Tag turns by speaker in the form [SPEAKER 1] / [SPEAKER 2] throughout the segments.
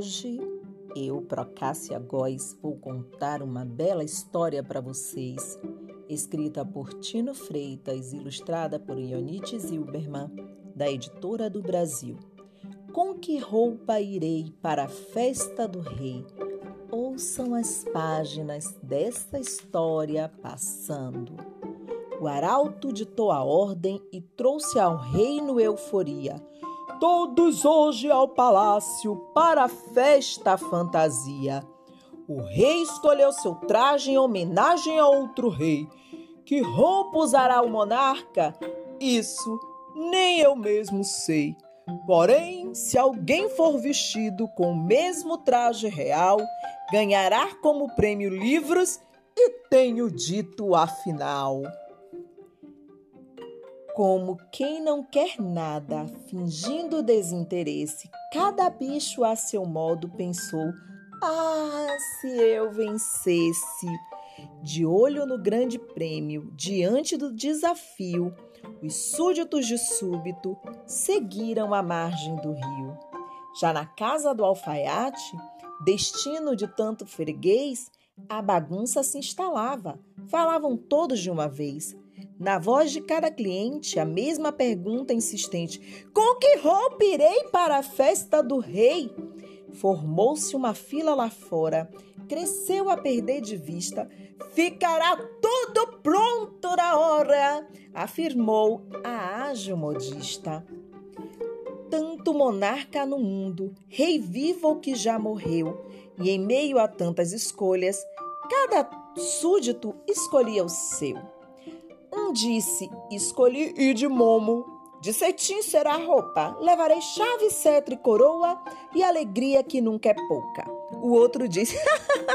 [SPEAKER 1] Hoje eu, Procássia Góes, vou contar uma bela história para vocês, escrita por Tino Freitas, ilustrada por Ionite Zilberman, da Editora do Brasil. Com que roupa irei para a festa do rei? Ouçam as páginas desta história passando. O arauto ditou a ordem e trouxe ao reino euforia Todos hoje ao palácio para a festa fantasia. O rei escolheu seu traje em homenagem a outro rei. Que roupa usará o monarca? Isso nem eu mesmo sei. Porém, se alguém for vestido com o mesmo traje real, ganhará como prêmio livros e tenho dito afinal. Como quem não quer nada, fingindo desinteresse, cada bicho a seu modo pensou: Ah, se eu vencesse! De olho no grande prêmio, diante do desafio, os súditos de súbito seguiram a margem do rio. Já na casa do alfaiate, destino de tanto freguês, a bagunça se instalava. Falavam todos de uma vez. Na voz de cada cliente, a mesma pergunta insistente: Com que roupa irei para a festa do rei? Formou-se uma fila lá fora, cresceu a perder de vista. Ficará tudo pronto na hora, afirmou a ágil modista. Tanto monarca no mundo, rei vivo ou que já morreu, e em meio a tantas escolhas, cada súdito escolhia o seu. Um disse: Escolhi ir de momo. De cetim será a roupa. Levarei chave, cetro e coroa e alegria que nunca é pouca. O outro disse: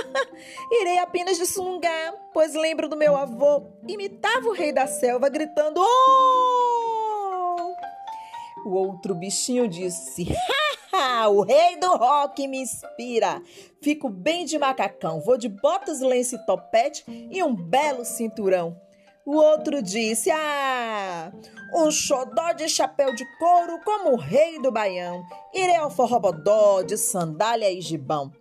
[SPEAKER 1] Irei apenas de sunga, pois lembro do meu avô. Imitava o rei da selva gritando: Oh! O outro bichinho disse: O rei do rock me inspira. Fico bem de macacão, vou de botas, lenço e topete e um belo cinturão. O outro disse: Ah, um xodó de chapéu de couro como o rei do baião. Irei ao forrobodó de sandália e gibão.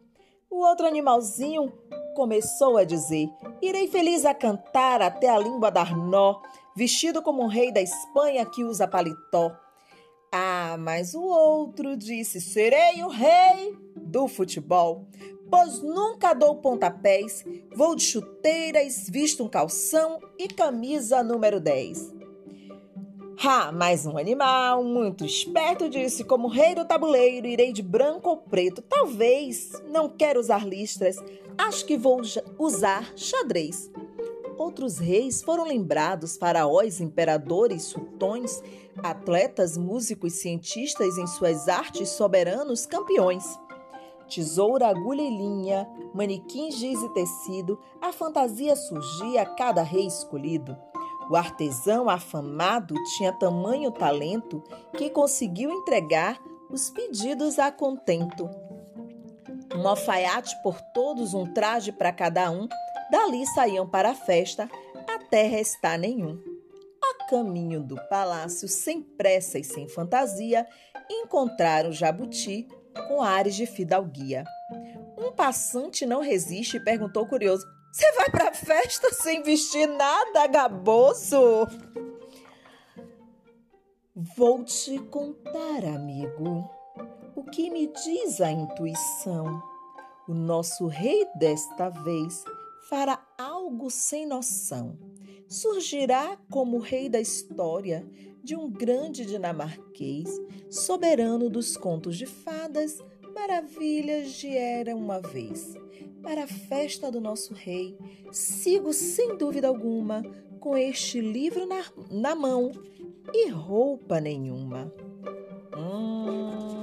[SPEAKER 1] O outro animalzinho começou a dizer: Irei feliz a cantar até a língua dar nó, vestido como um rei da Espanha que usa paletó. Ah, mas o outro disse: Serei o rei do futebol pois nunca dou pontapés, vou de chuteiras, visto um calção e camisa número 10. Ah, mais um animal muito esperto disse: Como rei do tabuleiro, irei de branco ou preto. Talvez, não quero usar listras, acho que vou usar xadrez. Outros reis foram lembrados, faraós, imperadores, sultões, atletas, músicos, cientistas em suas artes, soberanos, campeões tesoura, agulha e linha, manequins, giz e tecido, a fantasia surgia a cada rei escolhido. O artesão afamado tinha tamanho talento que conseguiu entregar os pedidos a contento. Um alfaiate por todos, um traje para cada um, dali saíam para a festa, até restar nenhum. A caminho do palácio, sem pressa e sem fantasia, encontraram Jabuti, com ares de fidalguia. Um passante não resiste e perguntou curioso: Você vai para a festa sem vestir nada, gaboso? Vou te contar, amigo, o que me diz a intuição. O nosso rei desta vez fará algo sem noção. Surgirá como rei da história de um grande dinamarquês, soberano dos contos de fadas, maravilhas de era uma vez. Para a festa do nosso rei, sigo sem dúvida alguma com este livro na, na mão e roupa nenhuma. Hum.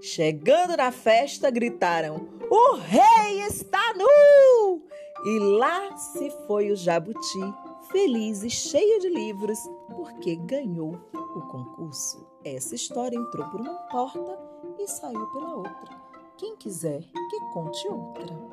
[SPEAKER 1] Chegando na festa, gritaram: O rei está nu! E lá se foi o jabuti feliz e cheia de livros, porque ganhou o concurso. Essa história entrou por uma porta e saiu pela outra. Quem quiser que conte outra.